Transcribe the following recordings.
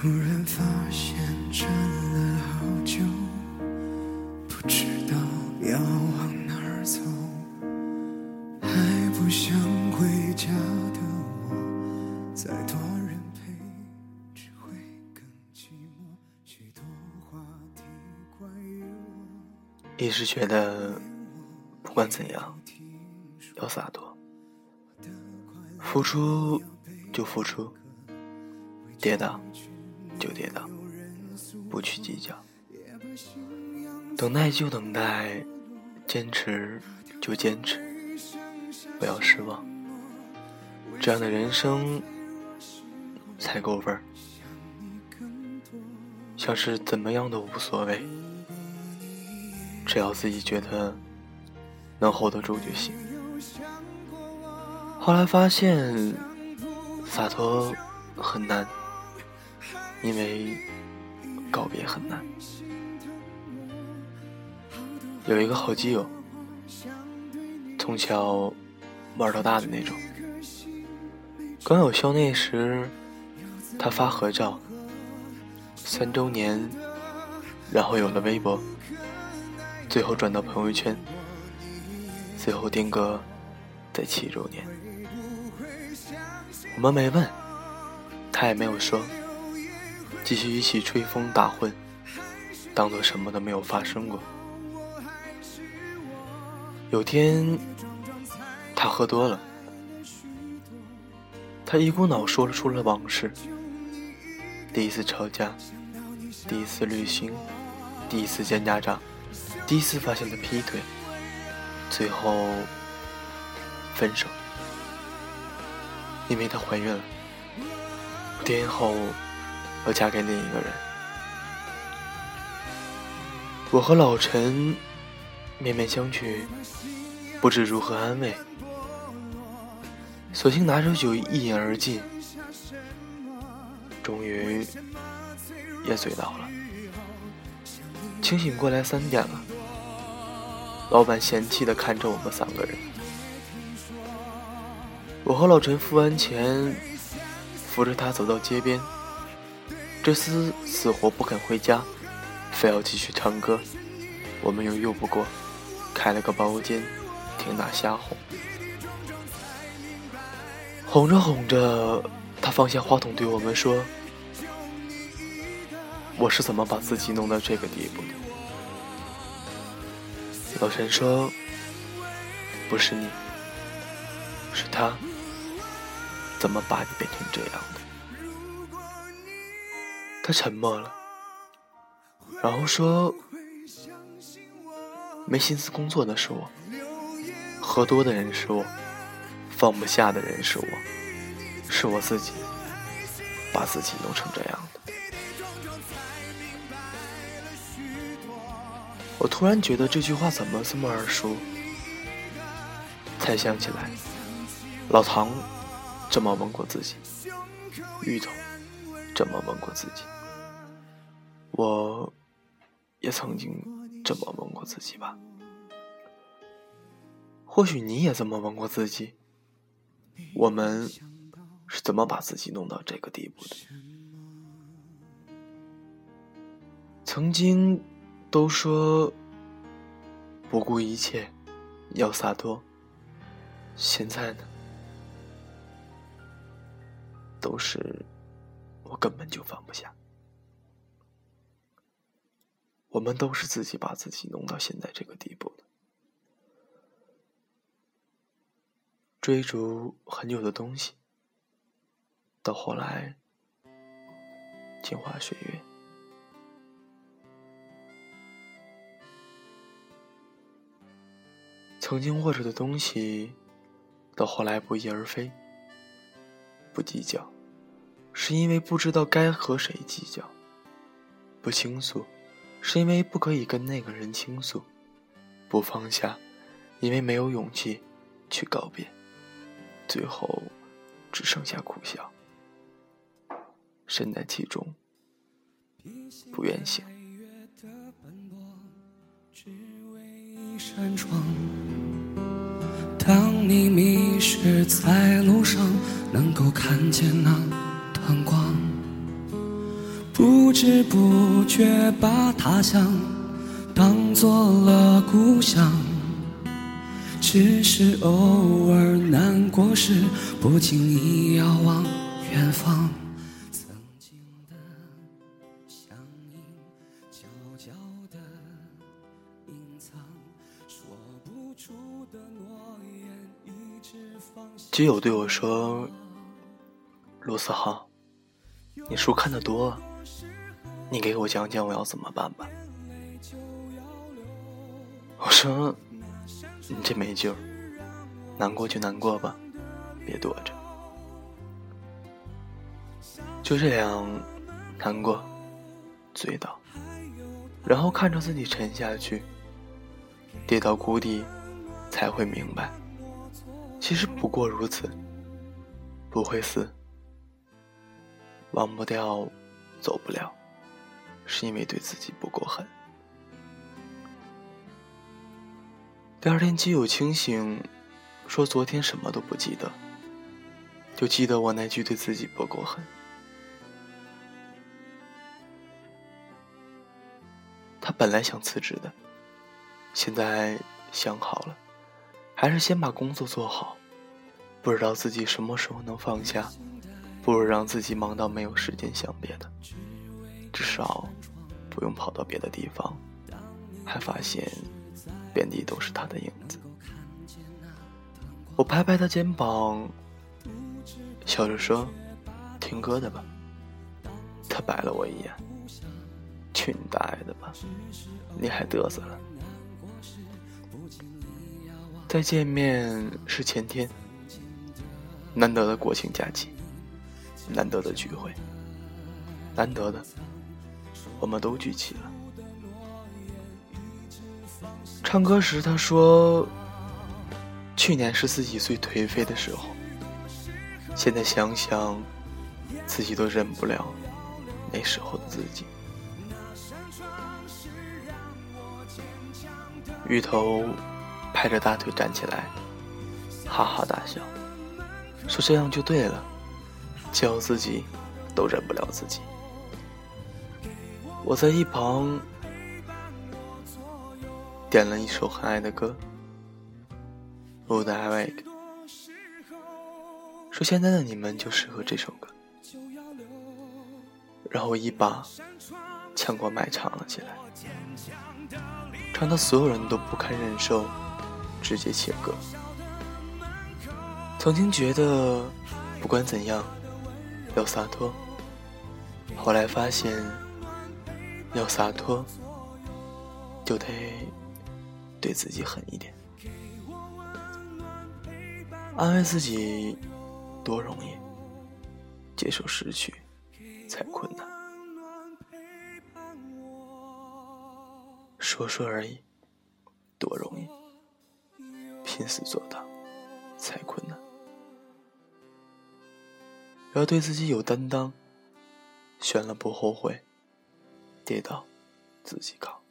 突然发现站了好久，不知道要往哪儿走，还不想回家的我，再多人陪只会更寂寞，许多话题关于我。一直觉得，不管怎样，要洒脱，付出就付出，跌倒就跌倒，不去计较，等待就等待，坚持就坚持，不要失望，这样的人生才够味儿。像是怎么样都无所谓。只要自己觉得能 hold 得住就行。后来发现洒脱很难，因为告别很难。有一个好基友，从小玩到大的那种。刚有校内时，他发合照，三周年，然后有了微博。最后转到朋友圈，最后定格在七周年。我们没问，他也没有说，继续一起吹风打混，当做什么都没有发生过。有天，他喝多了，他一股脑说了出了往事：第一次吵架，第一次旅行，第一次见家长。第一次发现他劈腿，最后分手，因为她怀孕了。五天后，要嫁给另一个人。我和老陈面面相觑，不知如何安慰，索性拿着酒一饮而尽。终于也醉倒了，清醒过来三点了。老板嫌弃地看着我们三个人，我和老陈付完钱，扶着他走到街边。这厮死活不肯回家，非要继续唱歌。我们又拗不过，开了个包间，听他瞎哄。哄着哄着，他放下话筒对我们说：“我是怎么把自己弄到这个地步的？”老陈说：“不是你，是他，怎么把你变成这样的？”他沉默了，然后说：“没心思工作的是我，喝多的人是我，放不下的人是我，是我自己把自己弄成这样的。”我突然觉得这句话怎么这么耳熟？才想起来，老唐这么问过自己，芋头这么问过自己，我也曾经这么问过自己吧。或许你也这么问过自己。我们是怎么把自己弄到这个地步的？曾经。都说不顾一切要洒脱，现在呢，都是我根本就放不下。我们都是自己把自己弄到现在这个地步的，追逐很久的东西，到后来镜花水月。曾经握着的东西，到后来不翼而飞。不计较，是因为不知道该和谁计较；不倾诉，是因为不可以跟那个人倾诉；不放下，因为没有勇气去告别。最后，只剩下苦笑，身在其中，不愿醒。当你迷失在路上，能够看见那团光。不知不觉把他乡当做了故乡，只是偶尔难过时，不经意遥望远方。曾经的相映，悄悄的隐藏，说不出的诺言，一直放下。基友对我说：“卢思浩。”你书看得多，你给我讲讲我要怎么办吧。我说，你这没救，难过就难过吧，别躲着。就这样，难过，醉倒，然后看着自己沉下去，跌到谷底，才会明白，其实不过如此，不会死。忘不掉，走不了，是因为对自己不够狠。第二天基友清醒，说昨天什么都不记得，就记得我那句对自己不够狠。他本来想辞职的，现在想好了，还是先把工作做好，不知道自己什么时候能放下。不如让自己忙到没有时间想别的，至少不用跑到别的地方，还发现遍地都是他的影子。我拍拍他肩膀，笑着说：“听歌的吧。”他白了我一眼：“去你大爷的吧！你还嘚瑟了。”再见面是前天，难得的国庆假期。难得的聚会，难得的，我们都聚齐了。唱歌时，他说：“去年是自己最颓废的时候，现在想想，自己都忍不了那时候的自己。”芋头拍着大腿站起来，哈哈大笑，说：“这样就对了。”叫自己都忍不了自己。我在一旁点了一首很爱的歌《Would I Wake》，说现在的你们就适合这首歌。然后一把抢过麦唱了起来，唱到所有人都不堪忍受，直接切歌。曾经觉得不管怎样。要洒脱，后来发现，要洒脱，就得对自己狠一点。安慰自己多容易，接受失去才困难。说说而已，多容易，拼死做到才困难。要对自己有担当，选了不后悔，跌倒自己扛。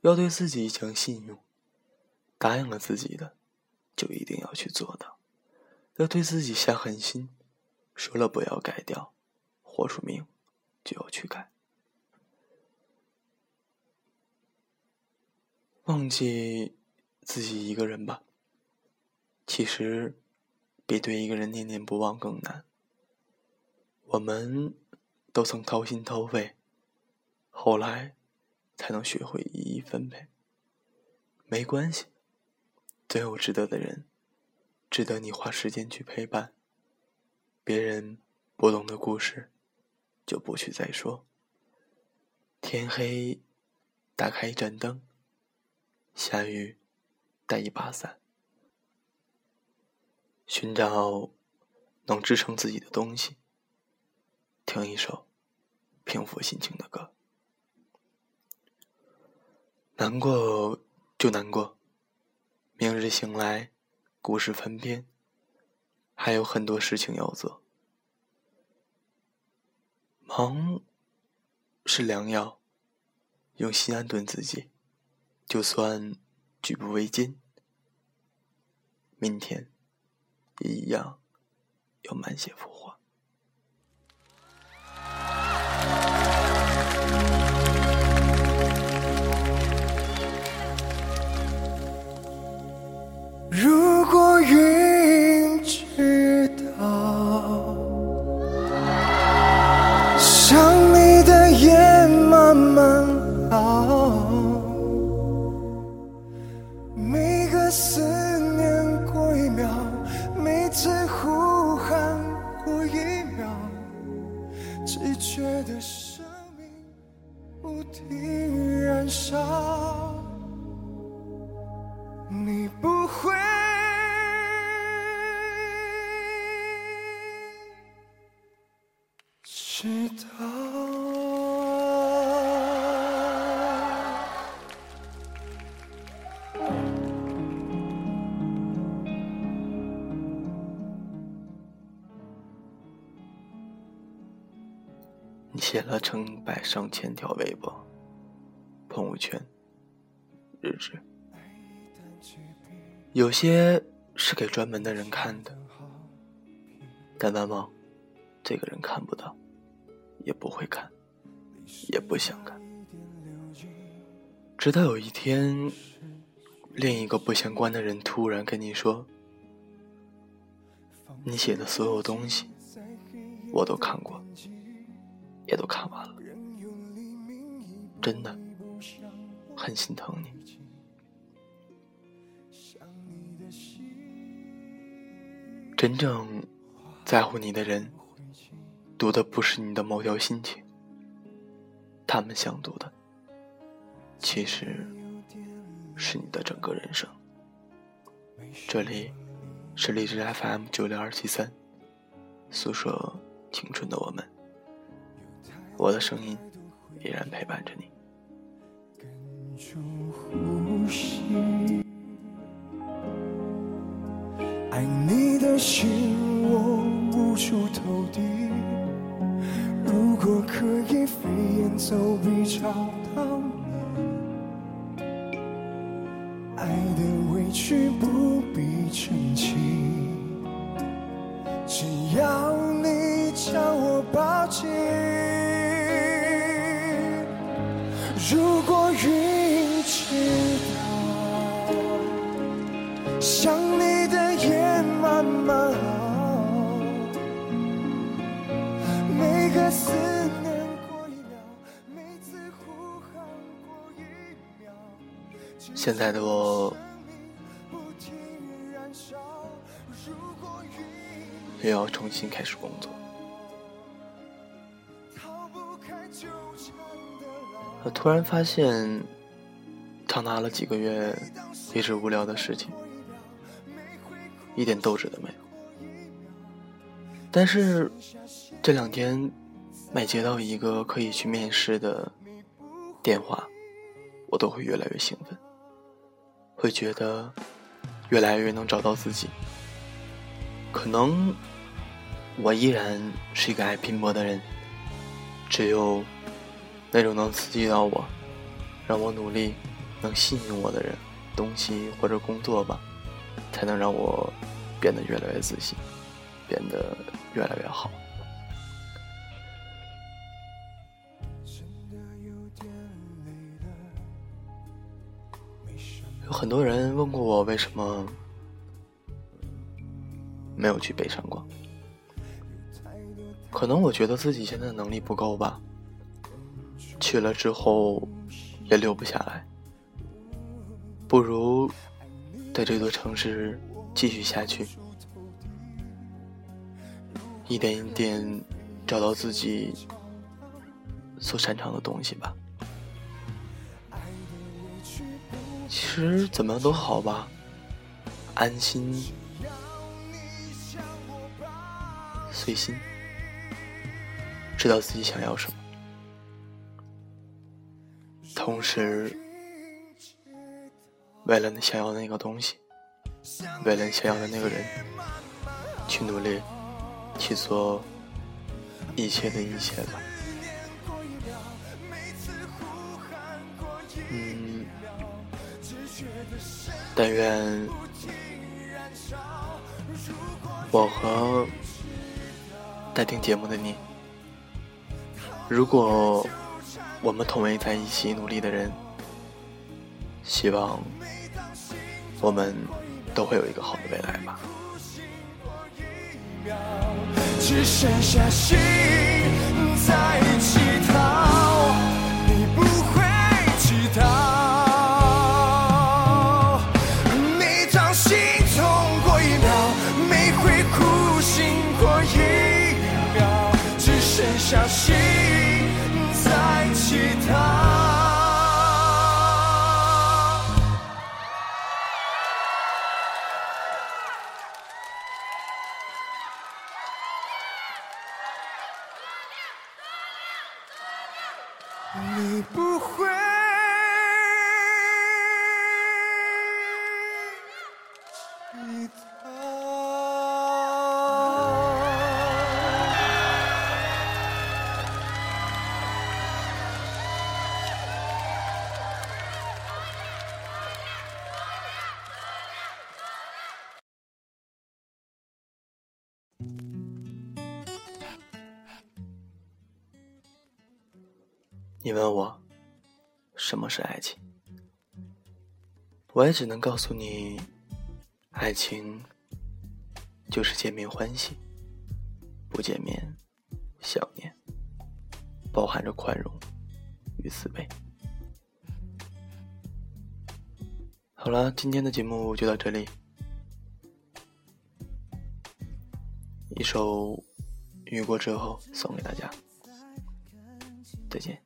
要对自己讲信用，答应了自己的，就一定要去做到。要对自己下狠心，说了不要改掉，豁出命就要去改。忘记自己一个人吧，其实。比对一个人念念不忘更难。我们都曾掏心掏肺，后来才能学会一一分配。没关系，总有值得的人，值得你花时间去陪伴。别人不懂的故事，就不去再说。天黑，打开一盏灯；下雨，带一把伞。寻找能支撑自己的东西，听一首平复心情的歌。难过就难过，明日醒来，故事翻篇，还有很多事情要做。忙是良药，用心安顿自己，就算举步维艰。明天。也一样，要满血复活。如果云知道写了成百上千条微博、朋友圈、日志，有些是给专门的人看的，但往往这个人看不到，也不会看，也不想看。直到有一天，另一个不相关的人突然跟你说：“你写的所有东西，我都看过。”也都看完了，真的很心疼你。真正在乎你的人，读的不是你的某条心情，他们想读的，其实是你的整个人生。这里是荔枝 FM 九六二七三，诉说青春的我们。我的声音依然陪伴着你。爱你的心我无处投递，如果可以飞檐走壁找到你，爱的委屈不现在的我，又要重新开始工作。我突然发现，长达了几个月一直无聊的事情，一点斗志都没有。但是这两天每接到一个可以去面试的电话，我都会越来越兴奋，会觉得越来越能找到自己。可能我依然是一个爱拼搏的人，只有。那种能刺激到我、让我努力、能吸引我的人、东西或者工作吧，才能让我变得越来越自信，变得越来越好。很多人问过我为什么没有去北上广，可能我觉得自己现在能力不够吧。去了之后，也留不下来，不如在这座城市继续下去，一点一点找到自己所擅长的东西吧。其实怎么样都好吧，安心，随心，知道自己想要什么。同时，为了你想要的那个东西，为了你想要的那个人，去努力，去做一切的一切吧。但愿我和在听节目的你，如果。我们同为在一起努力的人，希望我们都会有一个好的未来吧。只剩下心在乞讨，小心在祈祷你问我什么是爱情，我也只能告诉你，爱情就是见面欢喜，不见面想念，包含着宽容与慈悲。好了，今天的节目就到这里，一首《雨过之后》送给大家，再见。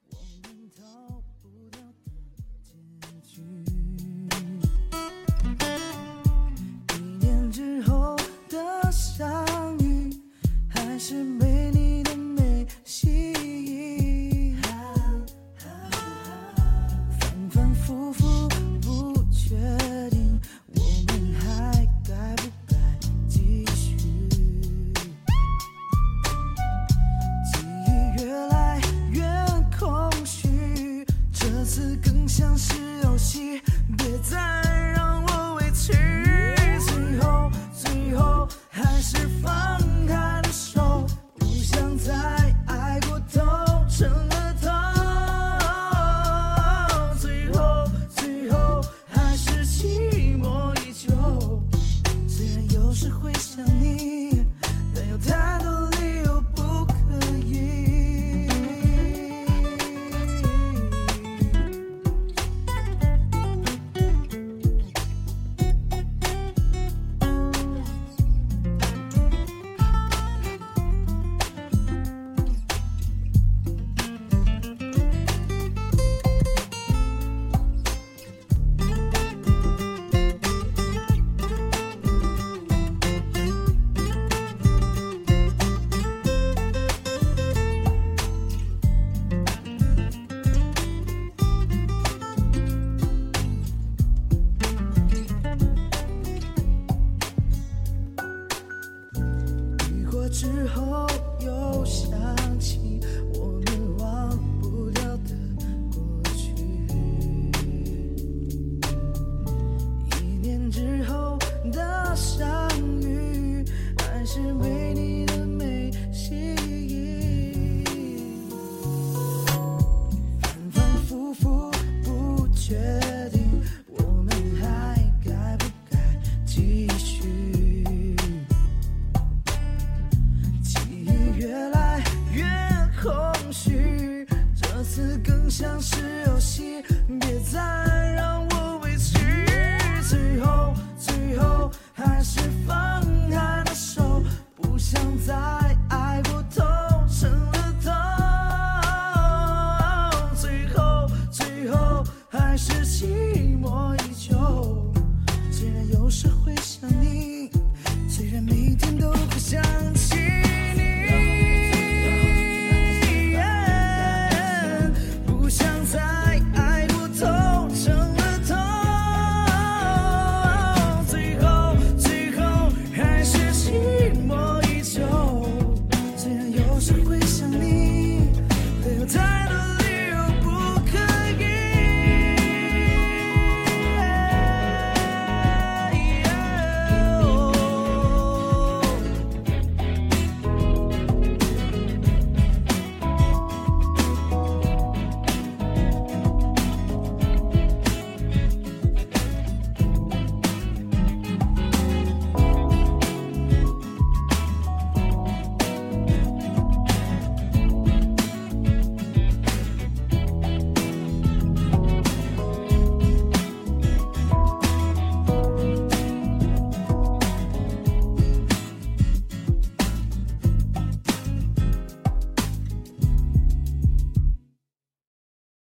梦想是游戏，别再让我委屈。最后最后还是放开了手，不想再。